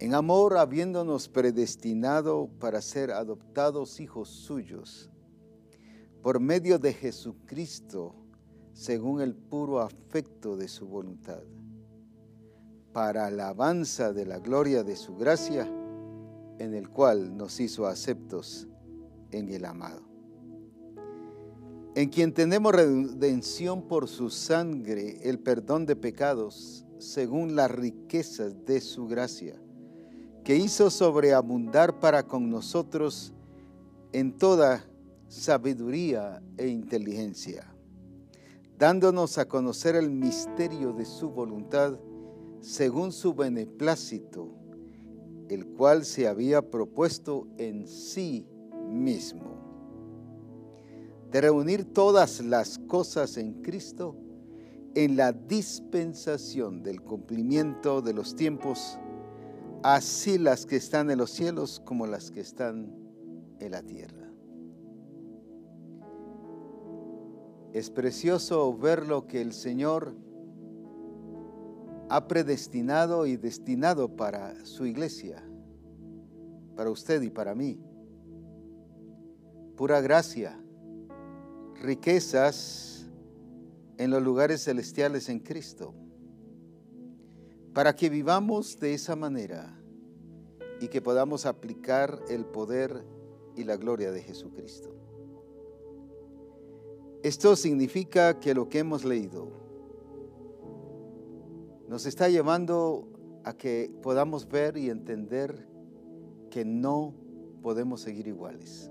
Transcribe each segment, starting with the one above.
en amor habiéndonos predestinado para ser adoptados hijos suyos, por medio de Jesucristo, según el puro afecto de su voluntad, para alabanza de la gloria de su gracia, en el cual nos hizo aceptos en el amado. En quien tenemos redención por su sangre, el perdón de pecados, según las riquezas de su gracia que hizo sobreabundar para con nosotros en toda sabiduría e inteligencia, dándonos a conocer el misterio de su voluntad según su beneplácito, el cual se había propuesto en sí mismo, de reunir todas las cosas en Cristo en la dispensación del cumplimiento de los tiempos, así las que están en los cielos como las que están en la tierra. Es precioso ver lo que el Señor ha predestinado y destinado para su iglesia, para usted y para mí. Pura gracia, riquezas en los lugares celestiales en Cristo para que vivamos de esa manera y que podamos aplicar el poder y la gloria de Jesucristo. Esto significa que lo que hemos leído nos está llevando a que podamos ver y entender que no podemos seguir iguales.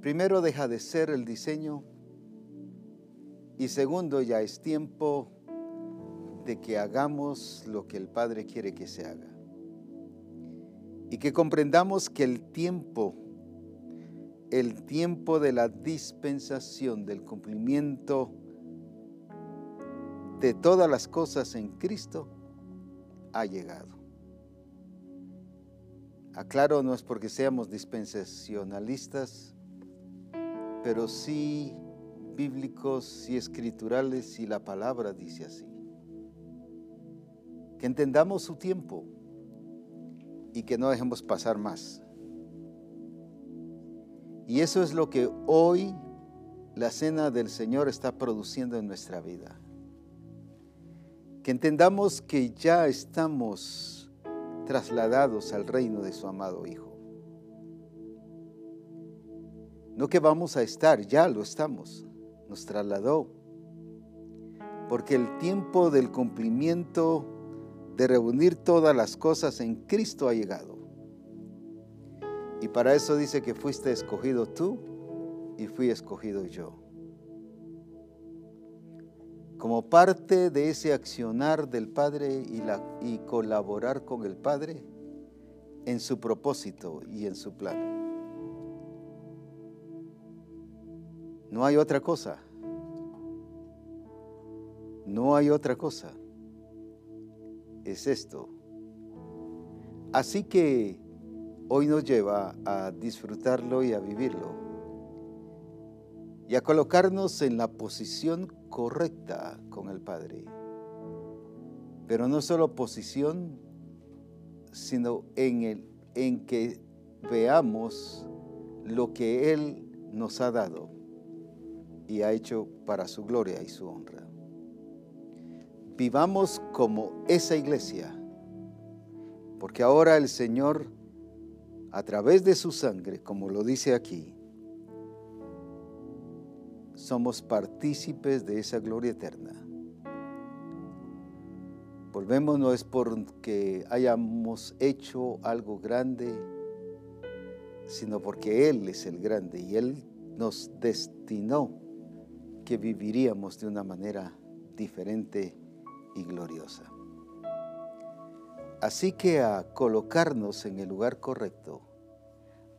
Primero deja de ser el diseño y segundo ya es tiempo de que hagamos lo que el Padre quiere que se haga. Y que comprendamos que el tiempo, el tiempo de la dispensación, del cumplimiento de todas las cosas en Cristo, ha llegado. Aclaro, no es porque seamos dispensacionalistas, pero sí bíblicos y escriturales y la palabra dice así que entendamos su tiempo y que no dejemos pasar más. Y eso es lo que hoy la cena del Señor está produciendo en nuestra vida. Que entendamos que ya estamos trasladados al reino de su amado Hijo. No que vamos a estar, ya lo estamos. Nos trasladó. Porque el tiempo del cumplimiento de reunir todas las cosas en Cristo ha llegado. Y para eso dice que fuiste escogido tú y fui escogido yo. Como parte de ese accionar del Padre y, y colaborar con el Padre en su propósito y en su plan. No hay otra cosa. No hay otra cosa es esto. Así que hoy nos lleva a disfrutarlo y a vivirlo y a colocarnos en la posición correcta con el Padre. Pero no solo posición, sino en, el, en que veamos lo que Él nos ha dado y ha hecho para su gloria y su honra vivamos como esa iglesia, porque ahora el Señor, a través de su sangre, como lo dice aquí, somos partícipes de esa gloria eterna. Volvemos no es porque hayamos hecho algo grande, sino porque Él es el grande y Él nos destinó que viviríamos de una manera diferente y gloriosa. Así que a colocarnos en el lugar correcto,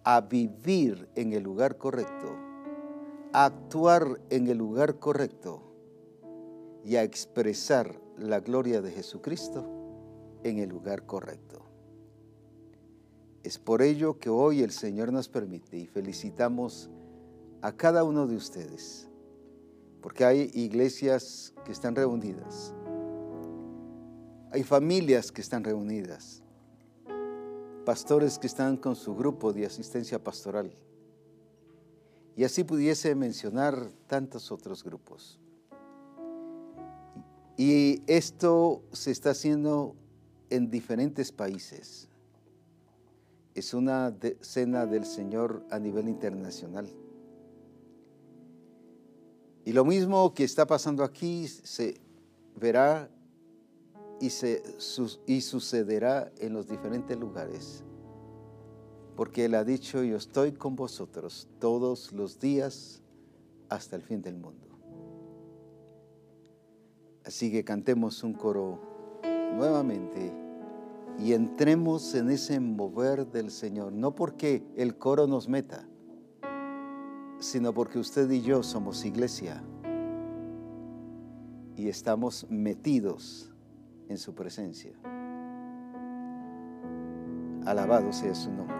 a vivir en el lugar correcto, a actuar en el lugar correcto y a expresar la gloria de Jesucristo en el lugar correcto. Es por ello que hoy el Señor nos permite y felicitamos a cada uno de ustedes, porque hay iglesias que están reunidas, hay familias que están reunidas, pastores que están con su grupo de asistencia pastoral, y así pudiese mencionar tantos otros grupos. Y esto se está haciendo en diferentes países. Es una cena del Señor a nivel internacional. Y lo mismo que está pasando aquí se verá y, se, y sucederá en los diferentes lugares. Porque Él ha dicho, yo estoy con vosotros todos los días hasta el fin del mundo. Así que cantemos un coro nuevamente y entremos en ese mover del Señor, no porque el coro nos meta, sino porque usted y yo somos iglesia y estamos metidos en su presencia. Alabado sea su nombre.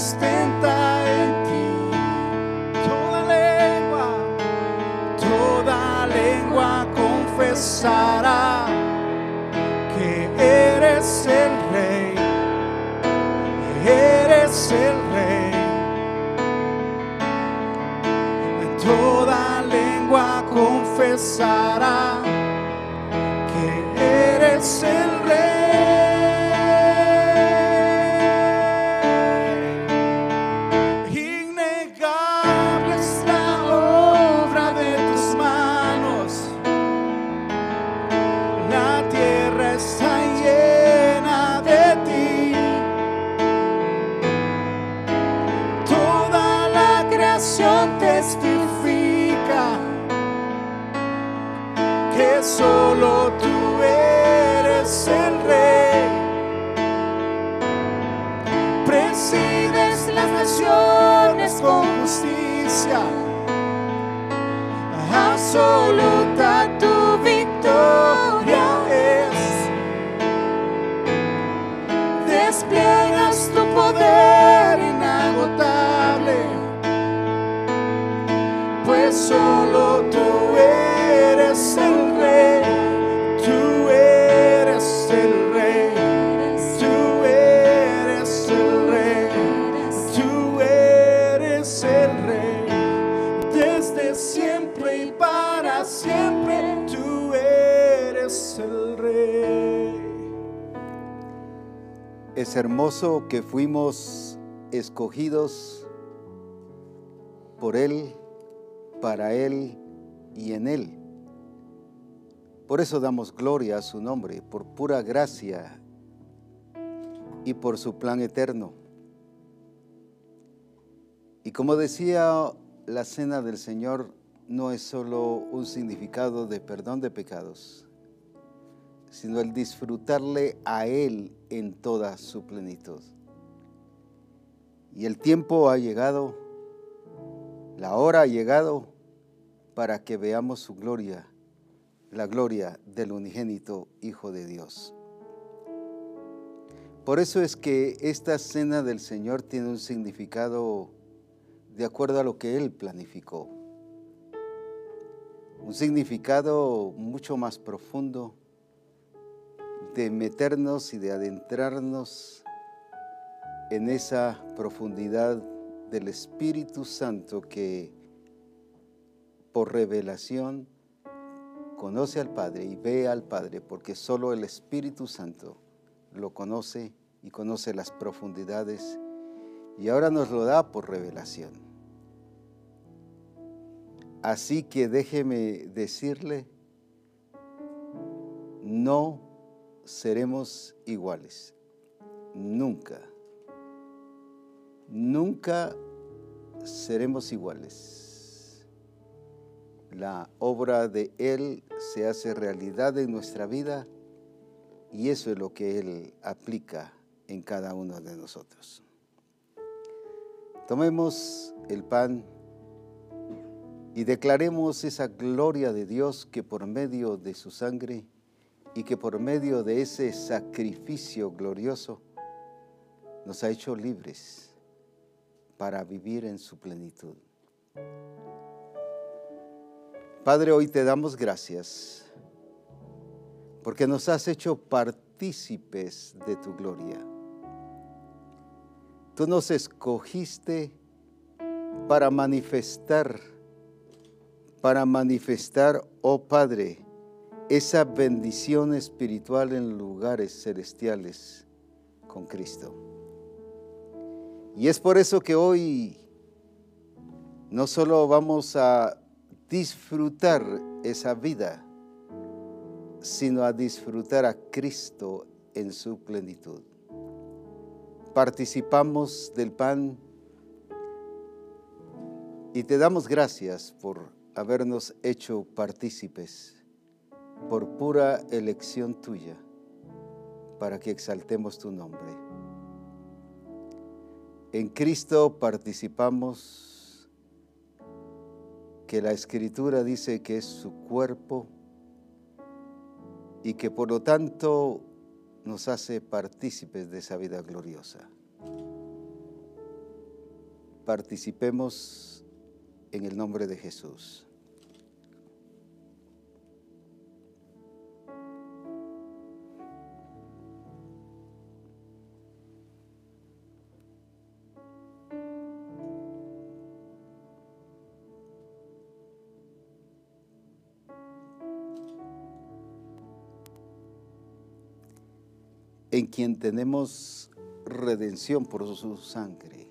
Sustenta en ti. Toda lengua, toda lengua confesará so Que fuimos escogidos por Él, para Él y en Él. Por eso damos gloria a su nombre, por pura gracia y por su plan eterno. Y como decía, la cena del Señor no es solo un significado de perdón de pecados, sino el disfrutarle a Él en toda su plenitud. Y el tiempo ha llegado, la hora ha llegado para que veamos su gloria, la gloria del unigénito Hijo de Dios. Por eso es que esta cena del Señor tiene un significado de acuerdo a lo que Él planificó. Un significado mucho más profundo de meternos y de adentrarnos en esa profundidad del Espíritu Santo que por revelación conoce al Padre y ve al Padre, porque solo el Espíritu Santo lo conoce y conoce las profundidades y ahora nos lo da por revelación. Así que déjeme decirle, no seremos iguales, nunca, nunca seremos iguales. La obra de Él se hace realidad en nuestra vida y eso es lo que Él aplica en cada uno de nosotros. Tomemos el pan y declaremos esa gloria de Dios que por medio de su sangre y que por medio de ese sacrificio glorioso nos ha hecho libres para vivir en su plenitud. Padre, hoy te damos gracias porque nos has hecho partícipes de tu gloria. Tú nos escogiste para manifestar, para manifestar, oh Padre, esa bendición espiritual en lugares celestiales con Cristo. Y es por eso que hoy no solo vamos a disfrutar esa vida, sino a disfrutar a Cristo en su plenitud. Participamos del pan y te damos gracias por habernos hecho partícipes por pura elección tuya, para que exaltemos tu nombre. En Cristo participamos que la Escritura dice que es su cuerpo y que por lo tanto nos hace partícipes de esa vida gloriosa. Participemos en el nombre de Jesús. En quien tenemos redención por su sangre.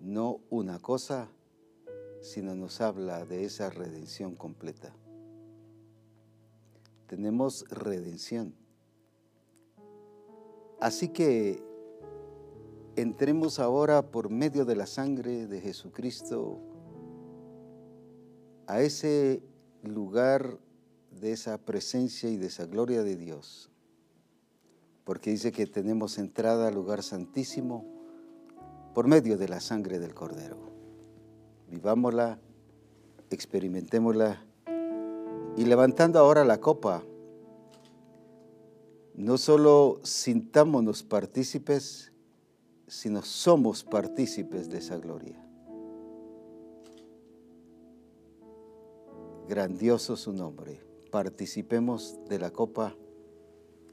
No una cosa, sino nos habla de esa redención completa. Tenemos redención. Así que entremos ahora por medio de la sangre de Jesucristo a ese lugar de esa presencia y de esa gloria de Dios porque dice que tenemos entrada al lugar santísimo por medio de la sangre del Cordero. Vivámosla, experimentémosla y levantando ahora la copa, no solo sintámonos partícipes, sino somos partícipes de esa gloria. Grandioso su nombre. Participemos de la copa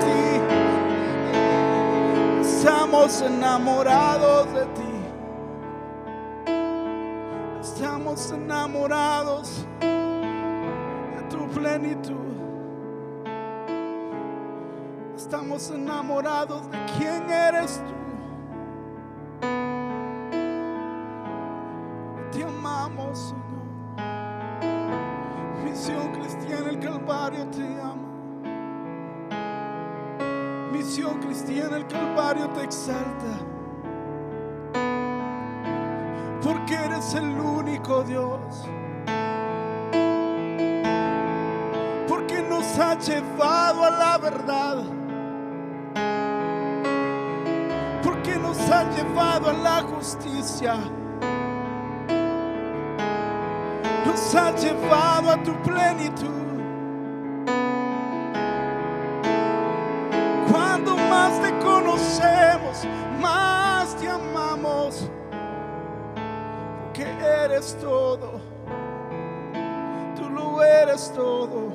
ti. Estamos enamorados de ti. Estamos enamorados de tu plenitud. Estamos enamorados de quién eres tú. Te amamos, Señor. Misión cristiana, el Calvario te ama. redención cristiana, el Calvario te exalta. Porque eres el único Dios. Porque nos ha llevado a la verdad. Porque nos ha llevado a la justicia. Nos ha llevado a tu plenitud. más te amamos, porque eres todo, tú lo eres todo.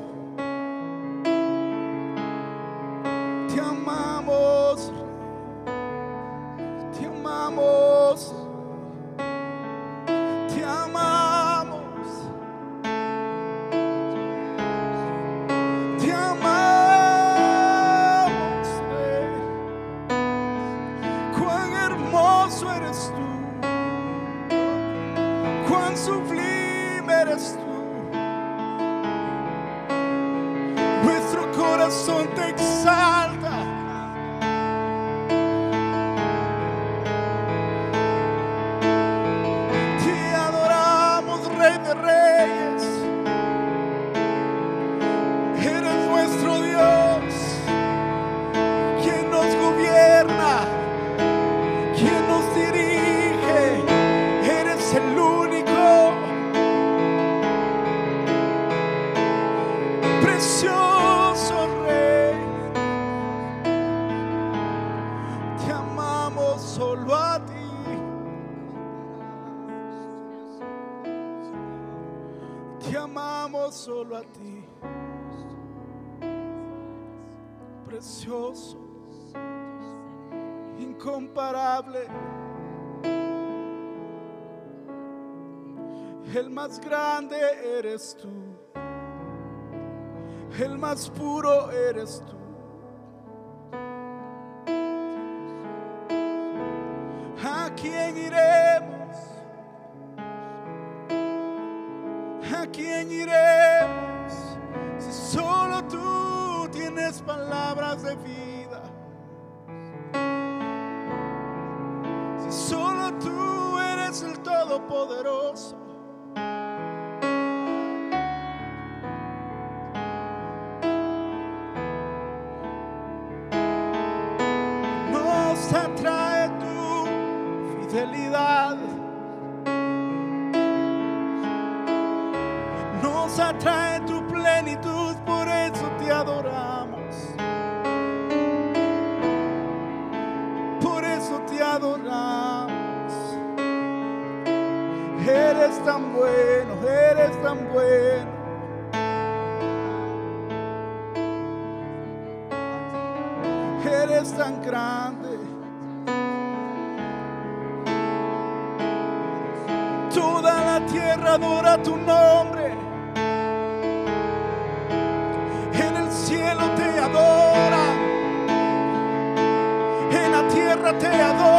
más grande eres tú, el más puro eres tú. ¿A quién iremos? ¿A quién iremos si solo tú tienes palabras de vida? Si solo tú eres el Todopoderoso. tan grande. Toda la tierra adora tu nombre. En el cielo te adora. En la tierra te adora.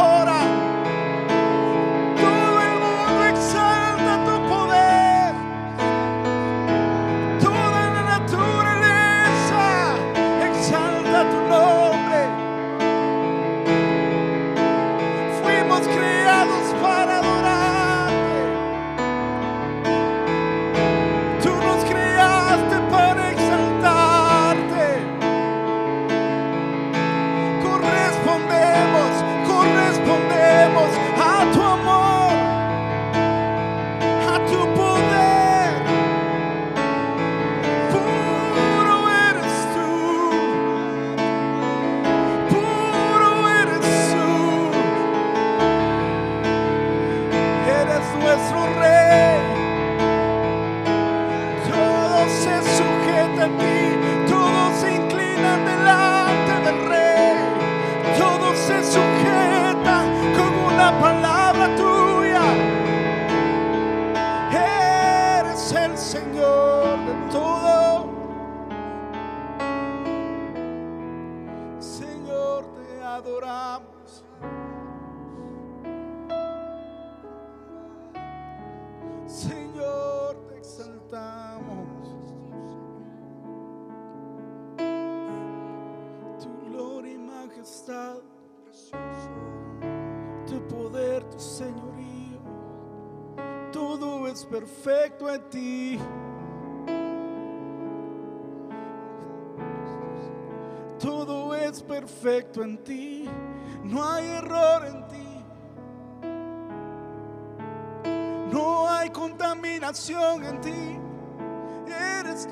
todo es perfecto en ti, no hay error en ti. No hay contaminación en ti. Eres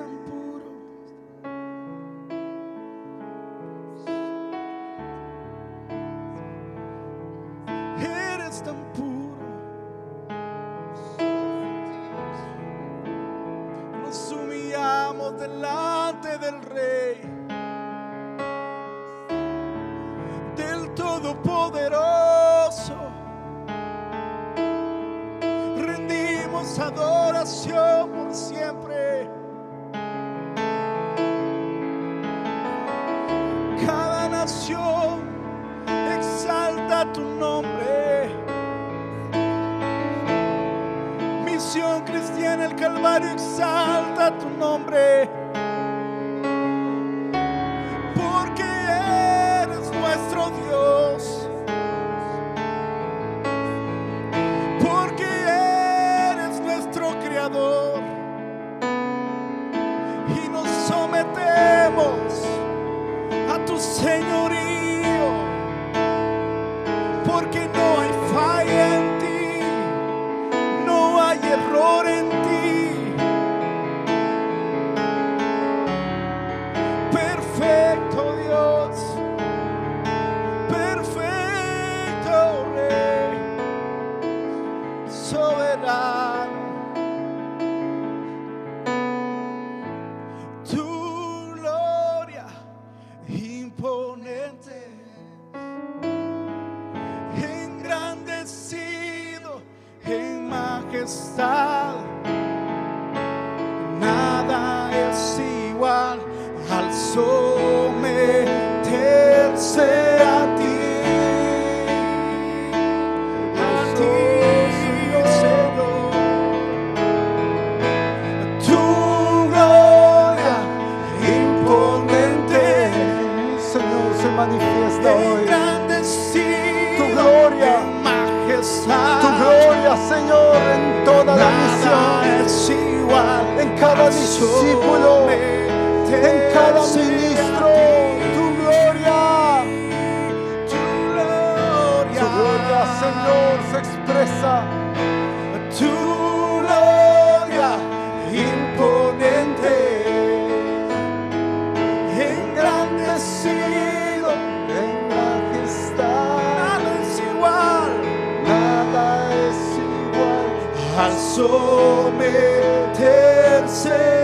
igual. al someterse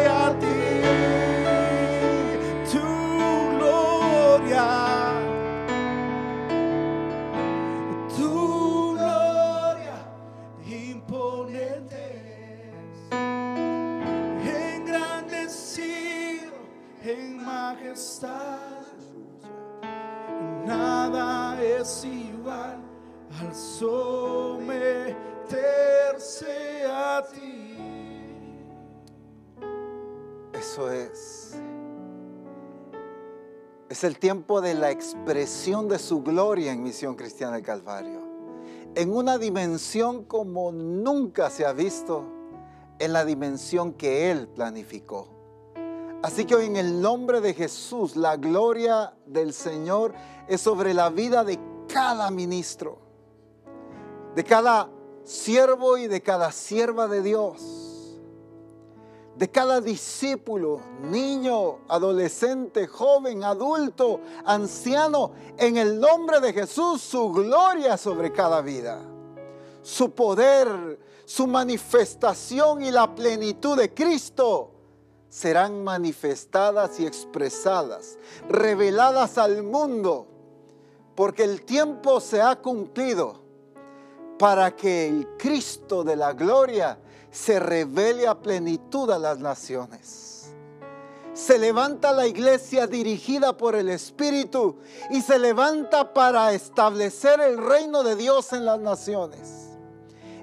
a ti, Es el tiempo de la expresión de su gloria en Misión Cristiana del Calvario. En una dimensión como nunca se ha visto, en la dimensión que Él planificó. Así que hoy en el nombre de Jesús, la gloria del Señor es sobre la vida de cada ministro, de cada siervo y de cada sierva de Dios de cada discípulo, niño, adolescente, joven, adulto, anciano, en el nombre de Jesús, su gloria sobre cada vida, su poder, su manifestación y la plenitud de Cristo serán manifestadas y expresadas, reveladas al mundo, porque el tiempo se ha cumplido para que el Cristo de la gloria se revele a plenitud a las naciones. Se levanta la iglesia dirigida por el Espíritu y se levanta para establecer el reino de Dios en las naciones,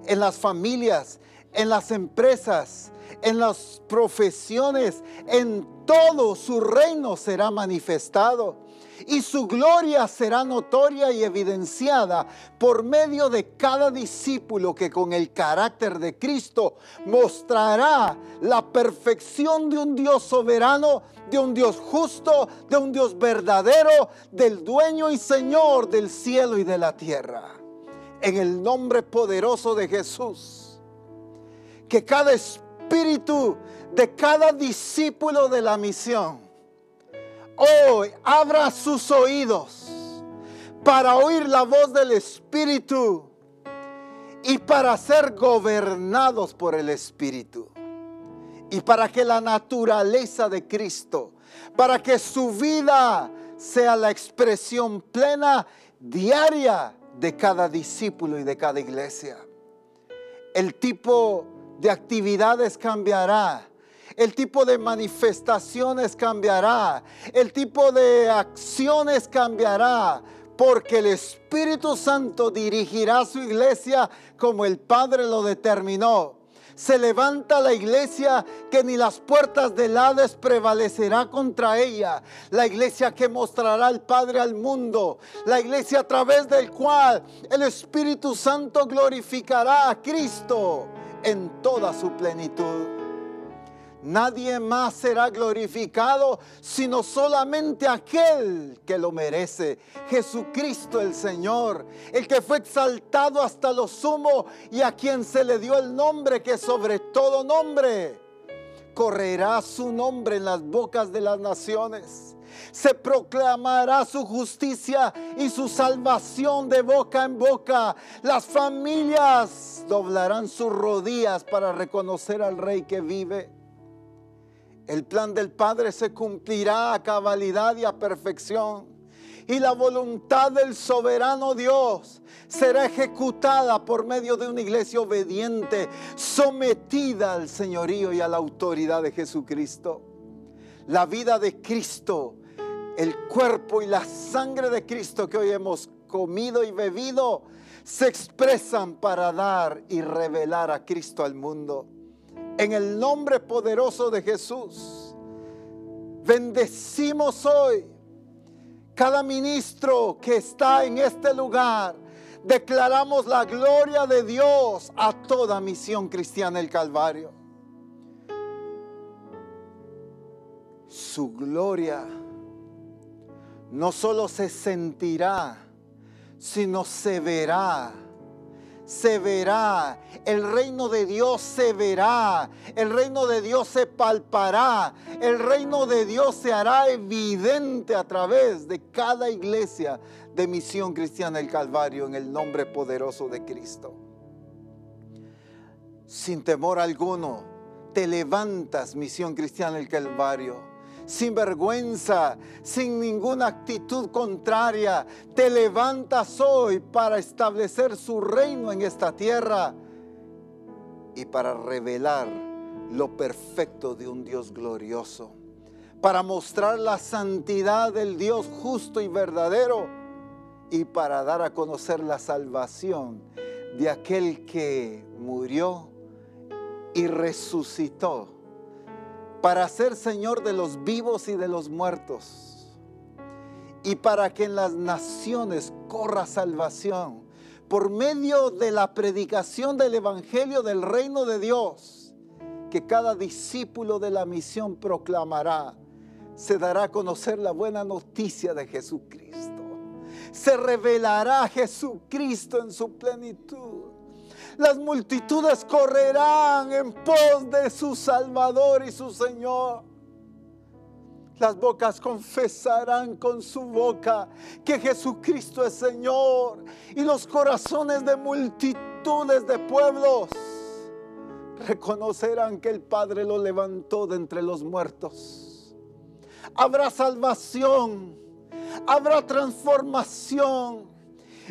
en las familias, en las empresas, en las profesiones, en todo su reino será manifestado y su gloria será notoria y evidenciada por medio de cada discípulo que con el carácter de Cristo mostrará la perfección de un Dios soberano, de un Dios justo, de un Dios verdadero, del dueño y Señor del cielo y de la tierra. En el nombre poderoso de Jesús, que cada espíritu de cada discípulo de la misión hoy abra sus oídos para oír la voz del Espíritu y para ser gobernados por el Espíritu. Y para que la naturaleza de Cristo, para que su vida sea la expresión plena, diaria de cada discípulo y de cada iglesia. El tipo de actividades cambiará el tipo de manifestaciones cambiará, el tipo de acciones cambiará, porque el Espíritu Santo dirigirá su iglesia como el Padre lo determinó. Se levanta la iglesia que ni las puertas del Hades prevalecerá contra ella. La iglesia que mostrará al Padre al mundo. La iglesia a través del cual el Espíritu Santo glorificará a Cristo en toda su plenitud. Nadie más será glorificado sino solamente aquel que lo merece. Jesucristo el Señor, el que fue exaltado hasta lo sumo y a quien se le dio el nombre que sobre todo nombre. Correrá su nombre en las bocas de las naciones. Se proclamará su justicia y su salvación de boca en boca. Las familias doblarán sus rodillas para reconocer al Rey que vive. El plan del Padre se cumplirá a cabalidad y a perfección. Y la voluntad del soberano Dios será ejecutada por medio de una iglesia obediente, sometida al señorío y a la autoridad de Jesucristo. La vida de Cristo, el cuerpo y la sangre de Cristo que hoy hemos comido y bebido, se expresan para dar y revelar a Cristo al mundo. En el nombre poderoso de Jesús, bendecimos hoy cada ministro que está en este lugar. Declaramos la gloria de Dios a toda misión cristiana el Calvario. Su gloria no solo se sentirá, sino se verá se verá, el reino de Dios se verá, el reino de Dios se palpará, el reino de Dios se hará evidente a través de cada iglesia de Misión Cristiana del Calvario en el nombre poderoso de Cristo. Sin temor alguno, te levantas, Misión Cristiana del Calvario sin vergüenza, sin ninguna actitud contraria. Te levantas hoy para establecer su reino en esta tierra y para revelar lo perfecto de un Dios glorioso, para mostrar la santidad del Dios justo y verdadero y para dar a conocer la salvación de aquel que murió y resucitó para ser Señor de los vivos y de los muertos, y para que en las naciones corra salvación por medio de la predicación del Evangelio del reino de Dios, que cada discípulo de la misión proclamará, se dará a conocer la buena noticia de Jesucristo. Se revelará Jesucristo en su plenitud las multitudes correrán en pos de su Salvador y su Señor. Las bocas confesarán con su boca que Jesucristo es Señor. Y los corazones de multitudes de pueblos reconocerán que el Padre lo levantó de entre los muertos. Habrá salvación, habrá transformación,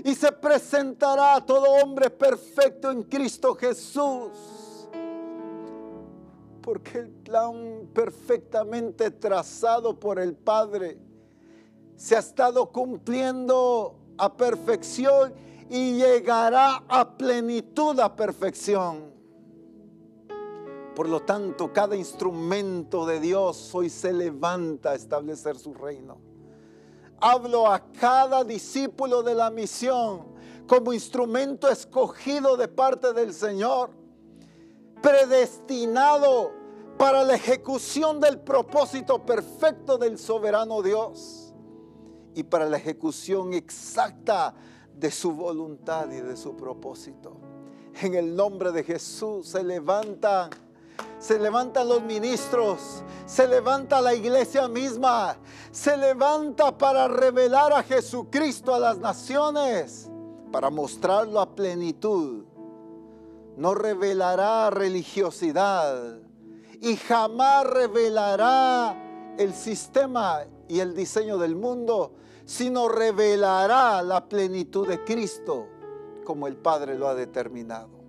y se presentará todo hombre perfecto en Cristo Jesús. Porque el plan perfectamente trazado por el Padre se ha estado cumpliendo a perfección y llegará a plenitud a perfección. Por lo tanto, cada instrumento de Dios hoy se levanta a establecer su reino hablo a cada discípulo de la misión como instrumento escogido de parte del Señor, predestinado para la ejecución del propósito perfecto del soberano Dios y para la ejecución exacta de su voluntad y de su propósito. En el nombre de Jesús se levantan se levantan los ministros, se levanta la iglesia misma, se levanta para revelar a Jesucristo a las naciones, para mostrarlo a plenitud. No revelará religiosidad y jamás revelará el sistema y el diseño del mundo, sino revelará la plenitud de Cristo como el Padre lo ha determinado.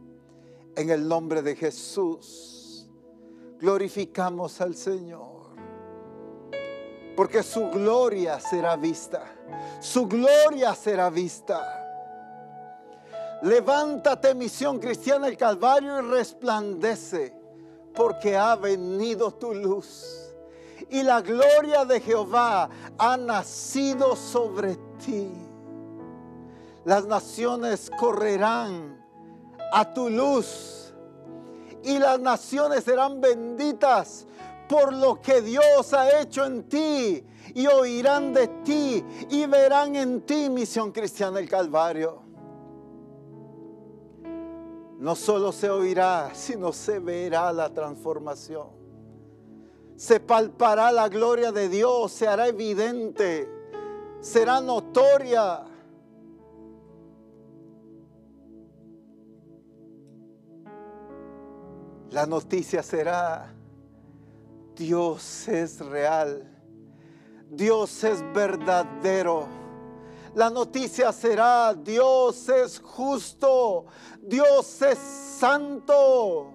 En el nombre de Jesús glorificamos al Señor. Porque su gloria será vista. Su gloria será vista. Levántate, misión cristiana del Calvario, y resplandece, porque ha venido tu luz. Y la gloria de Jehová ha nacido sobre ti. Las naciones correrán a tu luz y las naciones serán benditas por lo que Dios ha hecho en ti y oirán de ti y verán en ti misión cristiana del Calvario. No solo se oirá, sino se verá la transformación. Se palpará la gloria de Dios, se hará evidente, será notoria La noticia será, Dios es real, Dios es verdadero. La noticia será, Dios es justo, Dios es santo.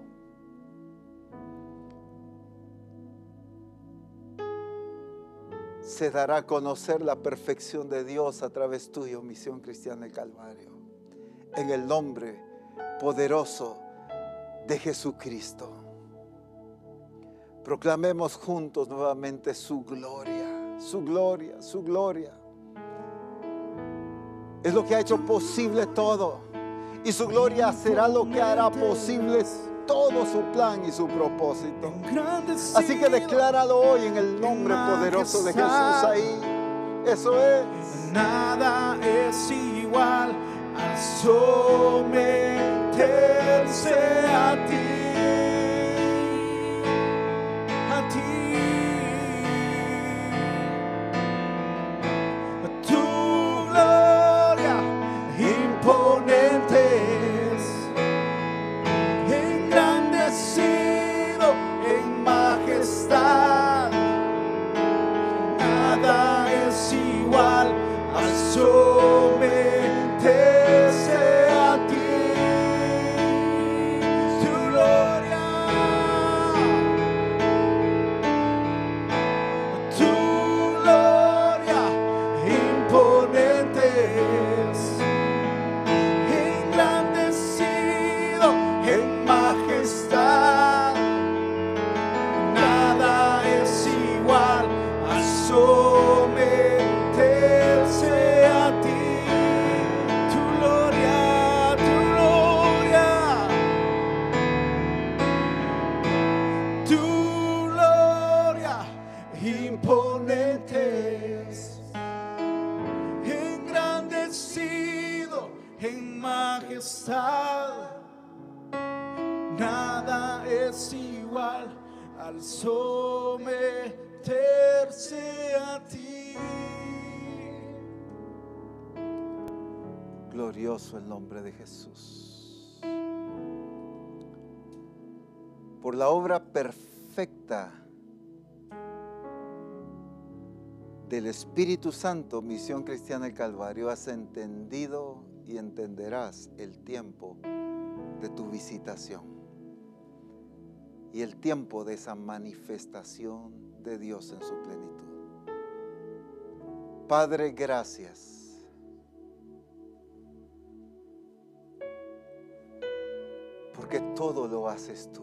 Se dará a conocer la perfección de Dios a través tuyo, Misión Cristiana del Calvario. En el nombre poderoso de Jesucristo. Proclamemos juntos nuevamente su gloria, su gloria, su gloria. Es lo que ha hecho posible todo. Y su gloria será lo que hará posible todo su plan y su propósito. Así que decláralo hoy en el nombre poderoso de Jesús ahí. Eso es. Nada es igual al someterse a ti. A ti. Tu gloria imponente es, engrandecido en majestad. Glorioso el nombre de Jesús. Por la obra perfecta del Espíritu Santo, Misión Cristiana del Calvario, has entendido y entenderás el tiempo de tu visitación y el tiempo de esa manifestación de Dios en su plenitud. Padre, gracias. Porque todo lo haces tú.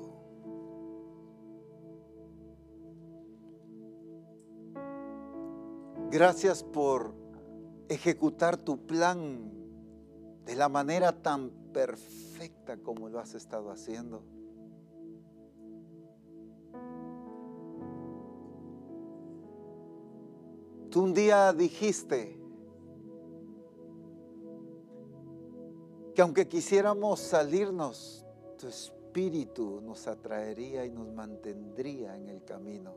Gracias por ejecutar tu plan de la manera tan perfecta como lo has estado haciendo. Tú un día dijiste que aunque quisiéramos salirnos, tu espíritu nos atraería y nos mantendría en el camino.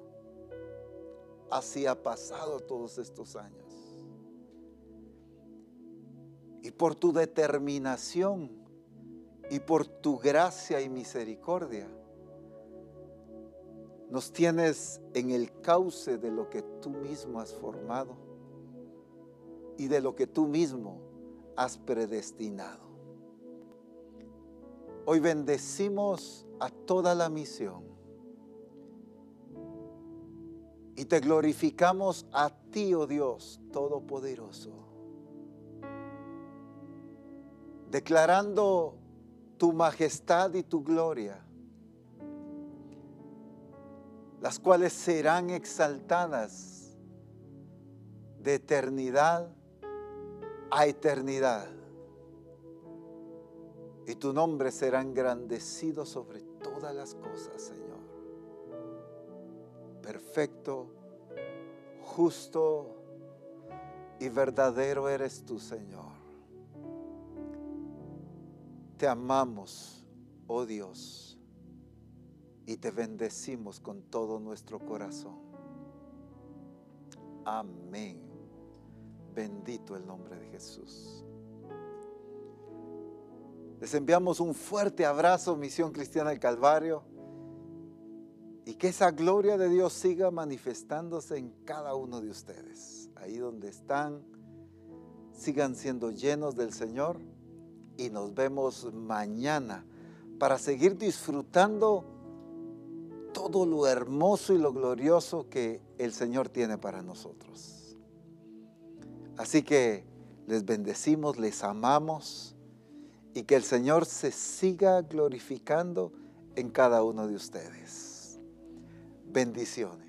Así ha pasado todos estos años. Y por tu determinación y por tu gracia y misericordia, nos tienes en el cauce de lo que tú mismo has formado y de lo que tú mismo has predestinado. Hoy bendecimos a toda la misión y te glorificamos a ti, oh Dios Todopoderoso, declarando tu majestad y tu gloria las cuales serán exaltadas de eternidad a eternidad. Y tu nombre será engrandecido sobre todas las cosas, Señor. Perfecto, justo y verdadero eres tú, Señor. Te amamos, oh Dios y te bendecimos con todo nuestro corazón. Amén. Bendito el nombre de Jesús. Les enviamos un fuerte abrazo, Misión Cristiana del Calvario, y que esa gloria de Dios siga manifestándose en cada uno de ustedes. Ahí donde están, sigan siendo llenos del Señor y nos vemos mañana para seguir disfrutando todo lo hermoso y lo glorioso que el Señor tiene para nosotros. Así que les bendecimos, les amamos y que el Señor se siga glorificando en cada uno de ustedes. Bendiciones.